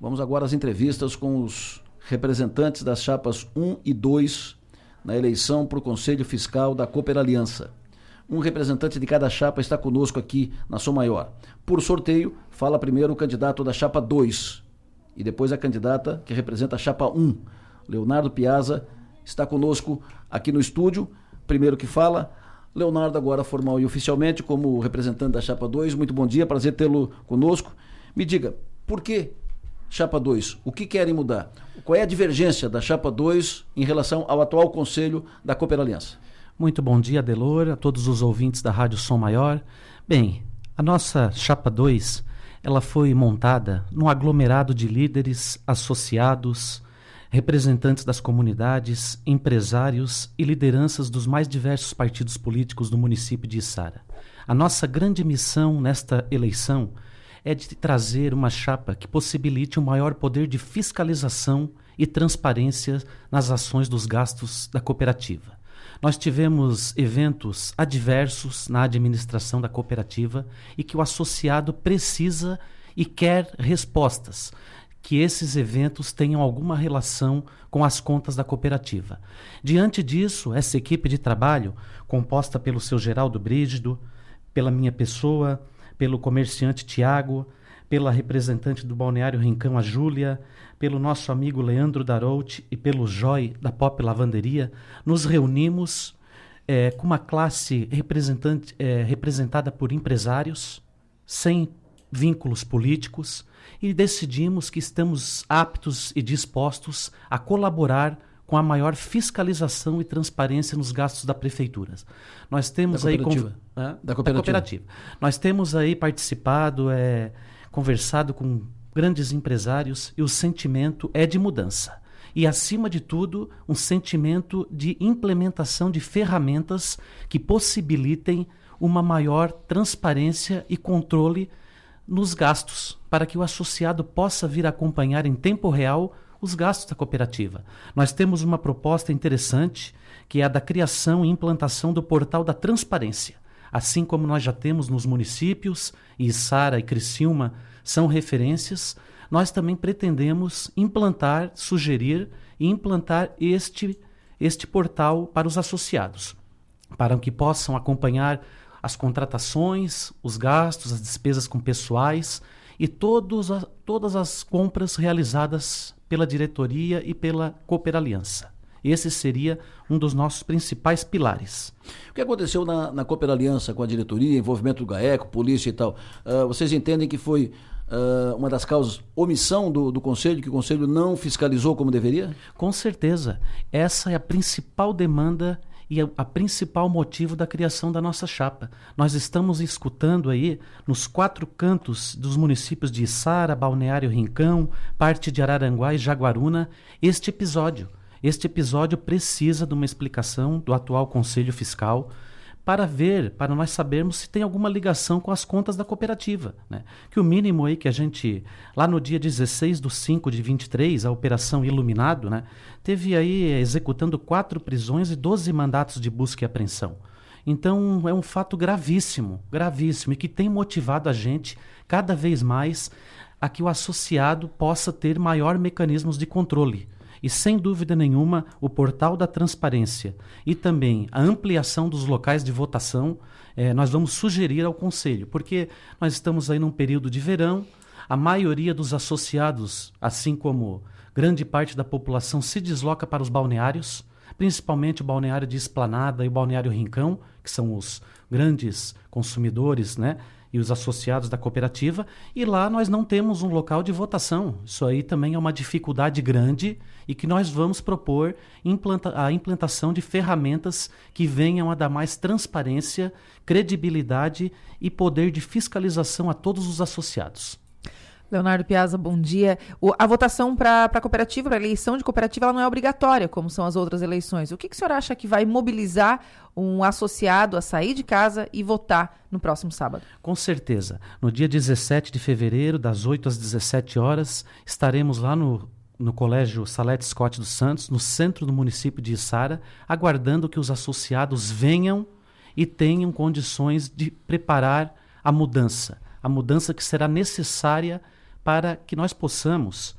Vamos agora às entrevistas com os representantes das chapas 1 e 2 na eleição para o Conselho Fiscal da Cooper Aliança. Um representante de cada chapa está conosco aqui na Som Maior. Por sorteio, fala primeiro o candidato da chapa 2 e depois a candidata que representa a chapa 1. Leonardo Piazza está conosco aqui no estúdio. Primeiro que fala, Leonardo, agora formal e oficialmente, como representante da Chapa 2. Muito bom dia, prazer tê-lo conosco. Me diga, por que Chapa 2? O que querem mudar? Qual é a divergência da Chapa 2 em relação ao atual Conselho da Cooper Aliança? Muito bom dia, Delor, a todos os ouvintes da Rádio Som Maior. Bem, a nossa Chapa 2 ela foi montada num aglomerado de líderes, associados, representantes das comunidades, empresários e lideranças dos mais diversos partidos políticos do município de Içara. A nossa grande missão nesta eleição é de trazer uma chapa que possibilite um maior poder de fiscalização e transparência nas ações dos gastos da cooperativa. Nós tivemos eventos adversos na administração da cooperativa e que o associado precisa e quer respostas que esses eventos tenham alguma relação com as contas da cooperativa. Diante disso, essa equipe de trabalho, composta pelo seu Geraldo Brígido, pela minha pessoa, pelo comerciante Tiago, pela representante do Balneário Rincão, a Júlia, pelo nosso amigo Leandro Darout e pelo Joy da Pop Lavanderia, nos reunimos é, com uma classe representante, é, representada por empresários, sem vínculos políticos, e decidimos que estamos aptos e dispostos a colaborar com a maior fiscalização e transparência nos gastos da prefeitura. Nós temos da aí é, da, cooperativa. da, cooperativa. Nós temos aí participado, é, conversado com grandes empresários e o sentimento é de mudança. E, acima de tudo, um sentimento de implementação de ferramentas que possibilitem uma maior transparência e controle nos gastos, para que o associado possa vir acompanhar em tempo real os gastos da cooperativa. Nós temos uma proposta interessante, que é a da criação e implantação do portal da transparência. Assim como nós já temos nos municípios, e Sara e Criciúma são referências, nós também pretendemos implantar, sugerir e implantar este, este portal para os associados, para que possam acompanhar as contratações, os gastos, as despesas com pessoais e todos a, todas as compras realizadas pela diretoria e pela Cooper Aliança. Esse seria um dos nossos principais pilares. O que aconteceu na, na Cooper Aliança com a diretoria, envolvimento do GAECO, polícia e tal? Uh, vocês entendem que foi uh, uma das causas omissão do, do Conselho, que o Conselho não fiscalizou como deveria? Com certeza. Essa é a principal demanda e a, principal motivo da criação da nossa chapa. Nós estamos escutando aí nos quatro cantos dos municípios de Içara, Balneário Rincão, parte de Araranguá e Jaguaruna este episódio. Este episódio precisa de uma explicação do atual Conselho Fiscal para ver, para nós sabermos se tem alguma ligação com as contas da cooperativa. Né? Que o mínimo aí que a gente, lá no dia 16 de 5 de 23, a Operação Iluminado, né, teve aí executando quatro prisões e 12 mandatos de busca e apreensão. Então é um fato gravíssimo, gravíssimo, e que tem motivado a gente cada vez mais a que o associado possa ter maior mecanismos de controle e, sem dúvida nenhuma, o portal da transparência e também a ampliação dos locais de votação, eh, nós vamos sugerir ao Conselho, porque nós estamos aí num período de verão, a maioria dos associados, assim como grande parte da população, se desloca para os balneários, principalmente o balneário de Esplanada e o balneário Rincão, que são os grandes consumidores, né? E os associados da cooperativa, e lá nós não temos um local de votação. Isso aí também é uma dificuldade grande e que nós vamos propor implanta a implantação de ferramentas que venham a dar mais transparência, credibilidade e poder de fiscalização a todos os associados. Leonardo Piazza, bom dia. O, a votação para a cooperativa, para a eleição de cooperativa, ela não é obrigatória, como são as outras eleições. O que, que o senhor acha que vai mobilizar um associado a sair de casa e votar no próximo sábado? Com certeza. No dia 17 de fevereiro, das 8 às 17 horas, estaremos lá no, no Colégio Salete Scott dos Santos, no centro do município de Içara, aguardando que os associados venham e tenham condições de preparar a mudança. A mudança que será necessária para que nós possamos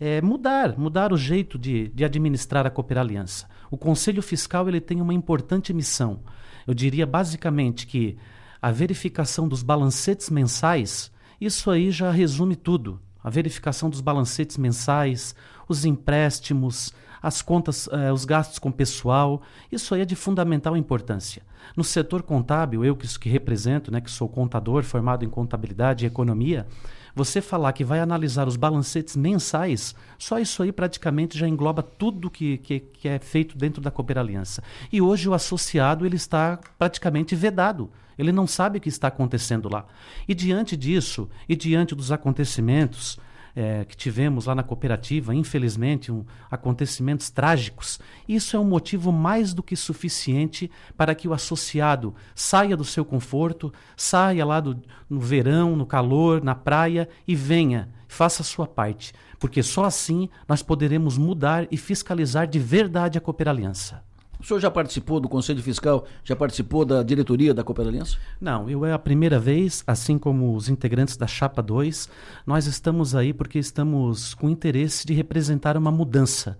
é, mudar, mudar o jeito de, de administrar a Cooper Aliança. O Conselho Fiscal ele tem uma importante missão. Eu diria basicamente que a verificação dos balancetes mensais, isso aí já resume tudo. A verificação dos balancetes mensais, os empréstimos, as contas, eh, os gastos com pessoal, isso aí é de fundamental importância. No setor contábil, eu que, que represento, né, que sou contador formado em contabilidade e economia, você falar que vai analisar os balancetes mensais, só isso aí praticamente já engloba tudo que, que, que é feito dentro da Cooper Aliança. E hoje o associado ele está praticamente vedado. Ele não sabe o que está acontecendo lá. E diante disso, e diante dos acontecimentos, é, que tivemos lá na cooperativa, infelizmente, um, acontecimentos trágicos, isso é um motivo mais do que suficiente para que o associado saia do seu conforto, saia lá do, no verão, no calor, na praia e venha, faça a sua parte, porque só assim nós poderemos mudar e fiscalizar de verdade a Cooper Aliança. O senhor já participou do Conselho Fiscal? Já participou da diretoria da Cooper Aliança? Não, eu é a primeira vez, assim como os integrantes da Chapa 2, nós estamos aí porque estamos com interesse de representar uma mudança.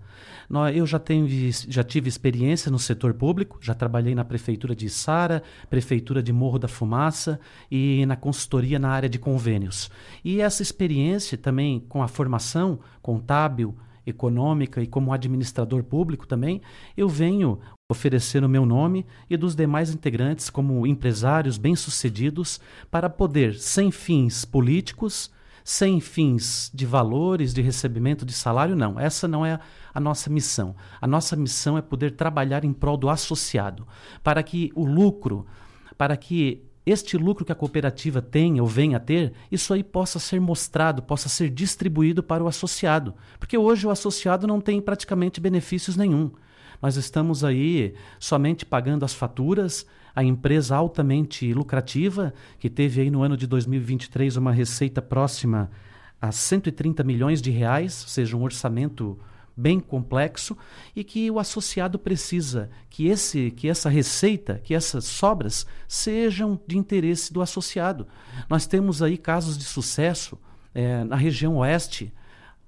Eu já, tenho, já tive experiência no setor público, já trabalhei na Prefeitura de Sara, Prefeitura de Morro da Fumaça e na consultoria na área de convênios. E essa experiência também com a formação contábil, econômica e como administrador público também, eu venho oferecer o meu nome e dos demais integrantes como empresários bem-sucedidos para poder, sem fins políticos, sem fins de valores, de recebimento de salário, não. Essa não é a nossa missão. A nossa missão é poder trabalhar em prol do associado, para que o lucro, para que este lucro que a cooperativa tem ou venha a ter, isso aí possa ser mostrado, possa ser distribuído para o associado. Porque hoje o associado não tem praticamente benefícios nenhum. Nós estamos aí somente pagando as faturas, a empresa altamente lucrativa, que teve aí no ano de 2023 uma receita próxima a 130 milhões de reais, ou seja, um orçamento bem complexo e que o associado precisa que esse que essa receita, que essas sobras sejam de interesse do associado. Nós temos aí casos de sucesso é, na região oeste,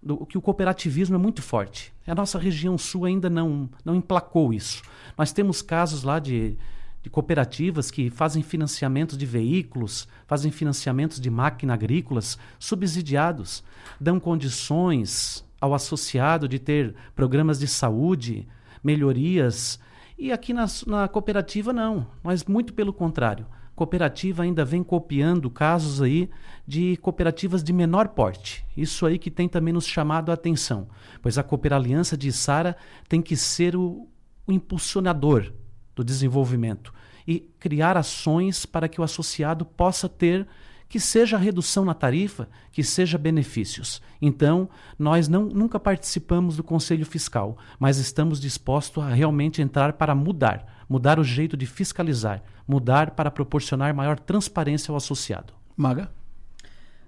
do, que o cooperativismo é muito forte. A nossa região sul ainda não, não emplacou isso. Nós temos casos lá de, de cooperativas que fazem financiamentos de veículos, fazem financiamentos de máquinas agrícolas subsidiados, dão condições ao associado de ter programas de saúde, melhorias. E aqui na, na cooperativa, não. Mas muito pelo contrário. Cooperativa ainda vem copiando casos aí de cooperativas de menor porte. Isso aí que tem também nos chamado a atenção, pois a Cooper Aliança de Sara tem que ser o, o impulsionador do desenvolvimento e criar ações para que o associado possa ter que seja redução na tarifa, que seja benefícios. Então, nós não, nunca participamos do Conselho Fiscal, mas estamos dispostos a realmente entrar para mudar, mudar o jeito de fiscalizar, mudar para proporcionar maior transparência ao associado. Maga?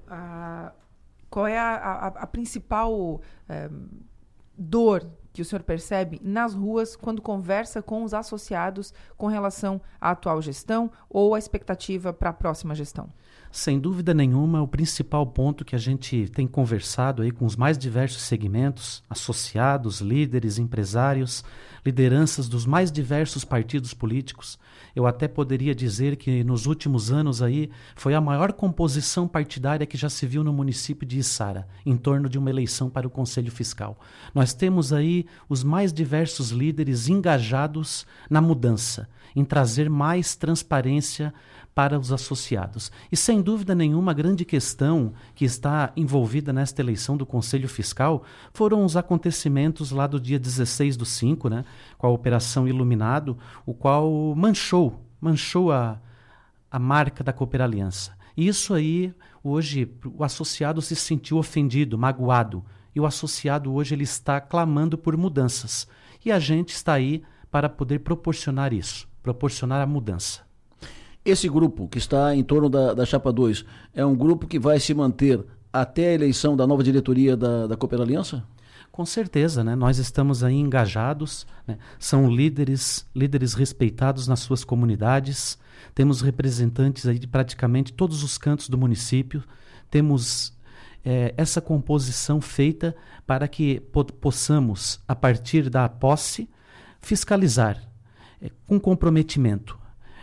Ah, qual é a, a, a principal eh, dor que o senhor percebe nas ruas quando conversa com os associados com relação à atual gestão ou à expectativa para a próxima gestão? Sem dúvida nenhuma, o principal ponto que a gente tem conversado aí com os mais diversos segmentos, associados, líderes, empresários, lideranças dos mais diversos partidos políticos, eu até poderia dizer que nos últimos anos aí foi a maior composição partidária que já se viu no município de Içara, em torno de uma eleição para o Conselho Fiscal. Nós temos aí os mais diversos líderes engajados na mudança, em trazer mais transparência para os associados. E sem dúvida nenhuma, a grande questão que está envolvida nesta eleição do Conselho Fiscal foram os acontecimentos lá do dia 16 do 5, né, com a Operação Iluminado, o qual manchou, manchou a, a marca da Cooper Aliança. Isso aí, hoje, o associado se sentiu ofendido, magoado. E o associado hoje ele está clamando por mudanças. E a gente está aí para poder proporcionar isso, proporcionar a mudança. Esse grupo que está em torno da, da Chapa 2 é um grupo que vai se manter até a eleição da nova diretoria da, da Cooper Aliança? Com certeza, né? nós estamos aí engajados, né? são líderes, líderes respeitados nas suas comunidades, temos representantes aí de praticamente todos os cantos do município, temos é, essa composição feita para que po possamos, a partir da posse, fiscalizar é, com comprometimento.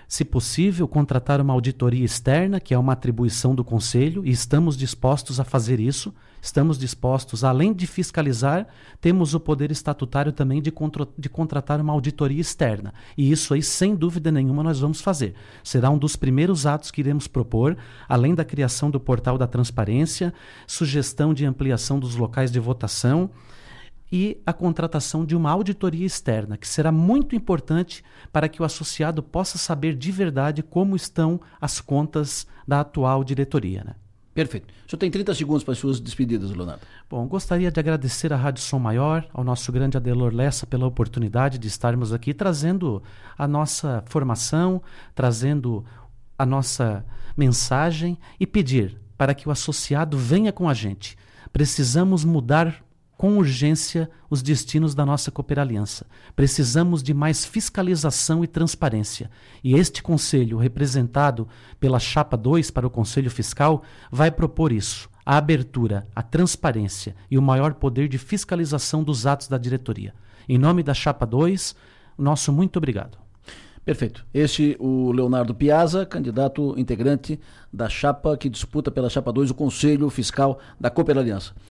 Se possível, contratar uma auditoria externa, que é uma atribuição do Conselho, e estamos dispostos a fazer isso. Estamos dispostos, além de fiscalizar, temos o poder estatutário também de, de contratar uma auditoria externa. E isso aí, sem dúvida nenhuma, nós vamos fazer. Será um dos primeiros atos que iremos propor, além da criação do portal da transparência, sugestão de ampliação dos locais de votação e a contratação de uma auditoria externa, que será muito importante para que o associado possa saber de verdade como estão as contas da atual diretoria. Né? Perfeito. O senhor tem 30 segundos para as suas despedidas, Leonardo. Bom, gostaria de agradecer à Rádio Som Maior, ao nosso grande Adelor Lessa, pela oportunidade de estarmos aqui trazendo a nossa formação, trazendo a nossa mensagem e pedir para que o associado venha com a gente. Precisamos mudar com urgência os destinos da nossa Cooperaliança. Precisamos de mais fiscalização e transparência. E este conselho, representado pela Chapa 2 para o Conselho Fiscal, vai propor isso: a abertura, a transparência e o maior poder de fiscalização dos atos da diretoria. Em nome da Chapa 2, nosso muito obrigado. Perfeito. Este o Leonardo Piazza, candidato integrante da chapa que disputa pela chapa 2 o Conselho Fiscal da Cooper Aliança.